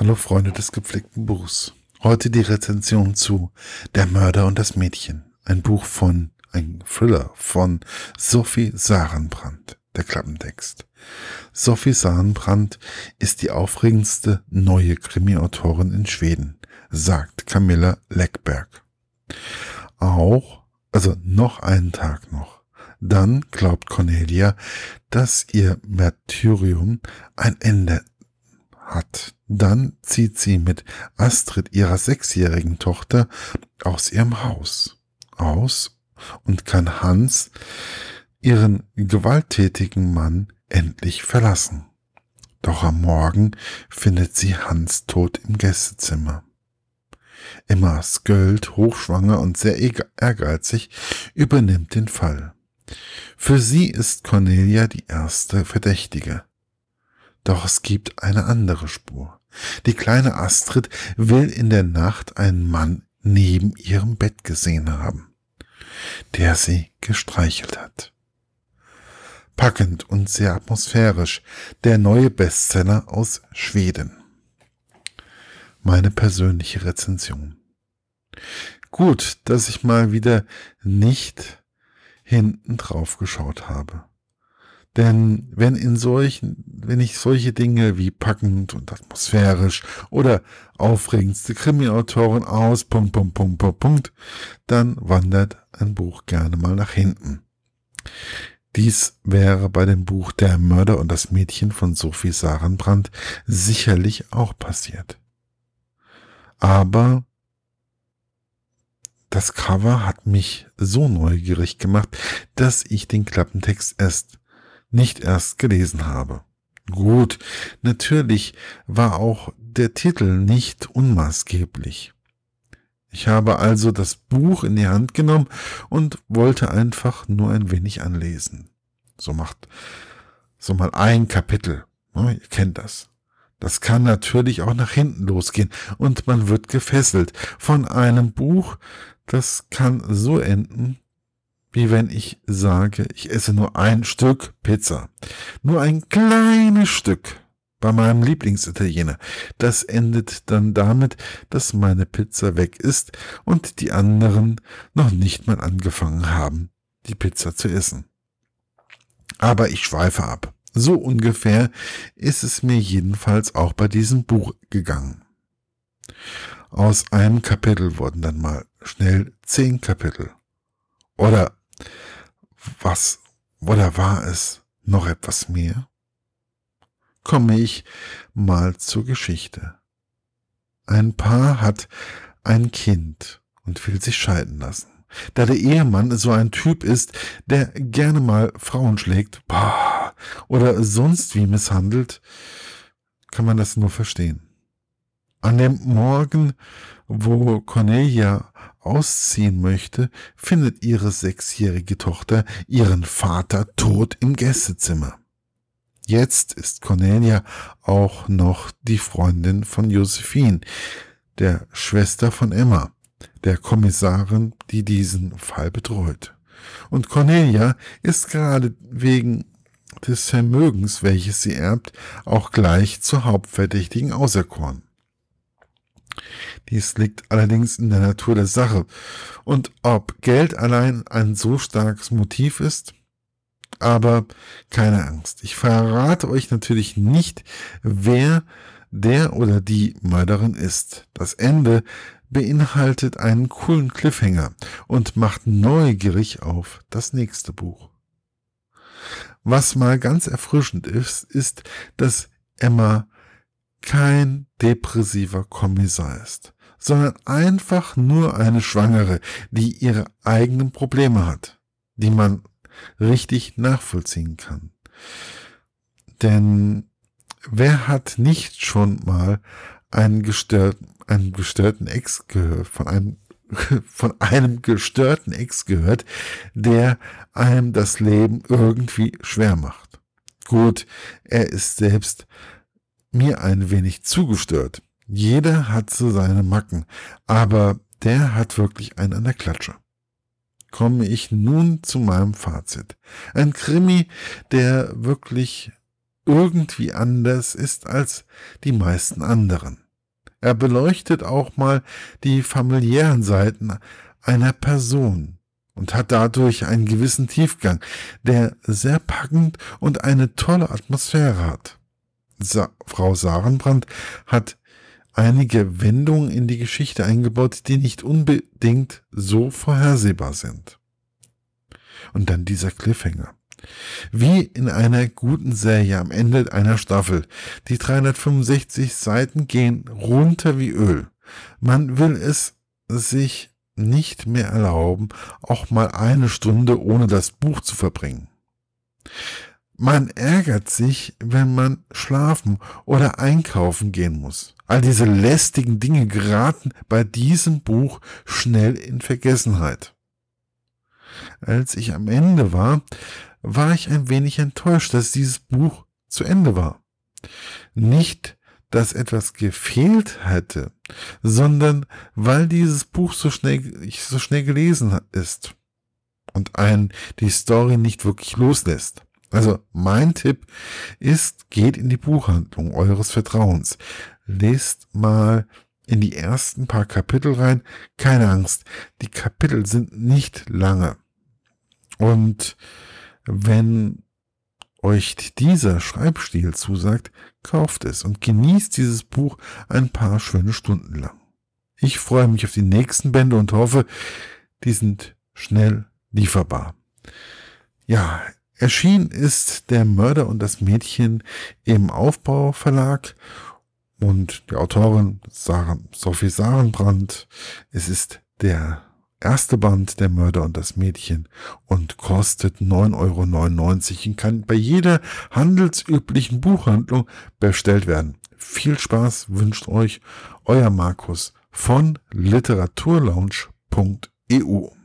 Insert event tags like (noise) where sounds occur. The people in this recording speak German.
Hallo Freunde des gepflegten Buchs. Heute die Rezension zu Der Mörder und das Mädchen. Ein Buch von, ein Thriller von Sophie Sarenbrand. Der Klappentext. Sophie Sarenbrand ist die aufregendste neue Krimi-Autorin in Schweden, sagt Camilla Leckberg. Auch, also noch einen Tag noch. Dann glaubt Cornelia, dass ihr Martyrium ein Ende hat. Dann zieht sie mit Astrid, ihrer sechsjährigen Tochter, aus ihrem Haus aus und kann Hans, ihren gewalttätigen Mann, endlich verlassen. Doch am Morgen findet sie Hans tot im Gästezimmer. Emma Sköld, hochschwanger und sehr ehrgeizig, übernimmt den Fall. Für sie ist Cornelia die erste Verdächtige. Doch es gibt eine andere Spur. Die kleine Astrid will in der Nacht einen Mann neben ihrem Bett gesehen haben, der sie gestreichelt hat. Packend und sehr atmosphärisch, der neue Bestseller aus Schweden. Meine persönliche Rezension. Gut, dass ich mal wieder nicht hinten drauf geschaut habe. Denn wenn in solchen, wenn ich solche Dinge wie packend und atmosphärisch oder aufregendste Krimi-Autoren aus, Punkt, Punkt, Punkt, Punkt, Punkt, dann wandert ein Buch gerne mal nach hinten. Dies wäre bei dem Buch Der Mörder und das Mädchen von Sophie Sarenbrand sicherlich auch passiert. Aber das Cover hat mich so neugierig gemacht, dass ich den Klappentext erst nicht erst gelesen habe. Gut, natürlich war auch der Titel nicht unmaßgeblich. Ich habe also das Buch in die Hand genommen und wollte einfach nur ein wenig anlesen. So macht so mal ein Kapitel. Ne, ihr kennt das. Das kann natürlich auch nach hinten losgehen und man wird gefesselt von einem Buch, das kann so enden, wie wenn ich sage, ich esse nur ein Stück Pizza. Nur ein kleines Stück bei meinem Lieblingsitaliener. Das endet dann damit, dass meine Pizza weg ist und die anderen noch nicht mal angefangen haben, die Pizza zu essen. Aber ich schweife ab. So ungefähr ist es mir jedenfalls auch bei diesem Buch gegangen. Aus einem Kapitel wurden dann mal schnell zehn Kapitel. Oder was oder war es noch etwas mehr? Komme ich mal zur Geschichte. Ein Paar hat ein Kind und will sich scheiden lassen. Da der Ehemann so ein Typ ist, der gerne mal Frauen schlägt boah, oder sonst wie misshandelt, kann man das nur verstehen. An dem Morgen, wo Cornelia ausziehen möchte, findet ihre sechsjährige Tochter ihren Vater tot im Gästezimmer. Jetzt ist Cornelia auch noch die Freundin von Josephine, der Schwester von Emma, der Kommissarin, die diesen Fall betreut. Und Cornelia ist gerade wegen des Vermögens, welches sie erbt, auch gleich zur Hauptverdächtigen auserkoren. Dies liegt allerdings in der Natur der Sache. Und ob Geld allein ein so starkes Motiv ist, aber keine Angst. Ich verrate euch natürlich nicht, wer der oder die Mörderin ist. Das Ende beinhaltet einen coolen Cliffhanger und macht neugierig auf das nächste Buch. Was mal ganz erfrischend ist, ist, dass Emma kein depressiver Kommissar ist, sondern einfach nur eine Schwangere, die ihre eigenen Probleme hat, die man richtig nachvollziehen kann. Denn wer hat nicht schon mal einen gestörten, einen gestörten Ex gehört, von einem (laughs) von einem gestörten Ex gehört, der einem das Leben irgendwie schwer macht. Gut, er ist selbst mir ein wenig zugestört. Jeder hat so seine Macken, aber der hat wirklich einen an der Klatsche. Komme ich nun zu meinem Fazit. Ein Krimi, der wirklich irgendwie anders ist als die meisten anderen. Er beleuchtet auch mal die familiären Seiten einer Person und hat dadurch einen gewissen Tiefgang, der sehr packend und eine tolle Atmosphäre hat. Sa Frau Sarenbrand hat einige Wendungen in die Geschichte eingebaut, die nicht unbedingt so vorhersehbar sind. Und dann dieser Cliffhanger. Wie in einer guten Serie am Ende einer Staffel. Die 365 Seiten gehen runter wie Öl. Man will es sich nicht mehr erlauben, auch mal eine Stunde ohne das Buch zu verbringen. Man ärgert sich, wenn man schlafen oder einkaufen gehen muss. All diese lästigen Dinge geraten bei diesem Buch schnell in Vergessenheit. Als ich am Ende war, war ich ein wenig enttäuscht, dass dieses Buch zu Ende war. Nicht, dass etwas gefehlt hätte, sondern weil dieses Buch so schnell, so schnell gelesen ist und einen die Story nicht wirklich loslässt. Also mein Tipp ist, geht in die Buchhandlung eures Vertrauens. Lest mal in die ersten paar Kapitel rein. Keine Angst, die Kapitel sind nicht lange. Und wenn euch dieser Schreibstil zusagt, kauft es und genießt dieses Buch ein paar schöne Stunden lang. Ich freue mich auf die nächsten Bände und hoffe, die sind schnell lieferbar. Ja, erschienen ist Der Mörder und das Mädchen im Aufbauverlag und die Autorin Sarah, Sophie Sarenbrand. Es ist der erste Band Der Mörder und das Mädchen und kostet 9,99 Euro und kann bei jeder handelsüblichen Buchhandlung bestellt werden. Viel Spaß wünscht euch euer Markus von literaturlaunch.eu.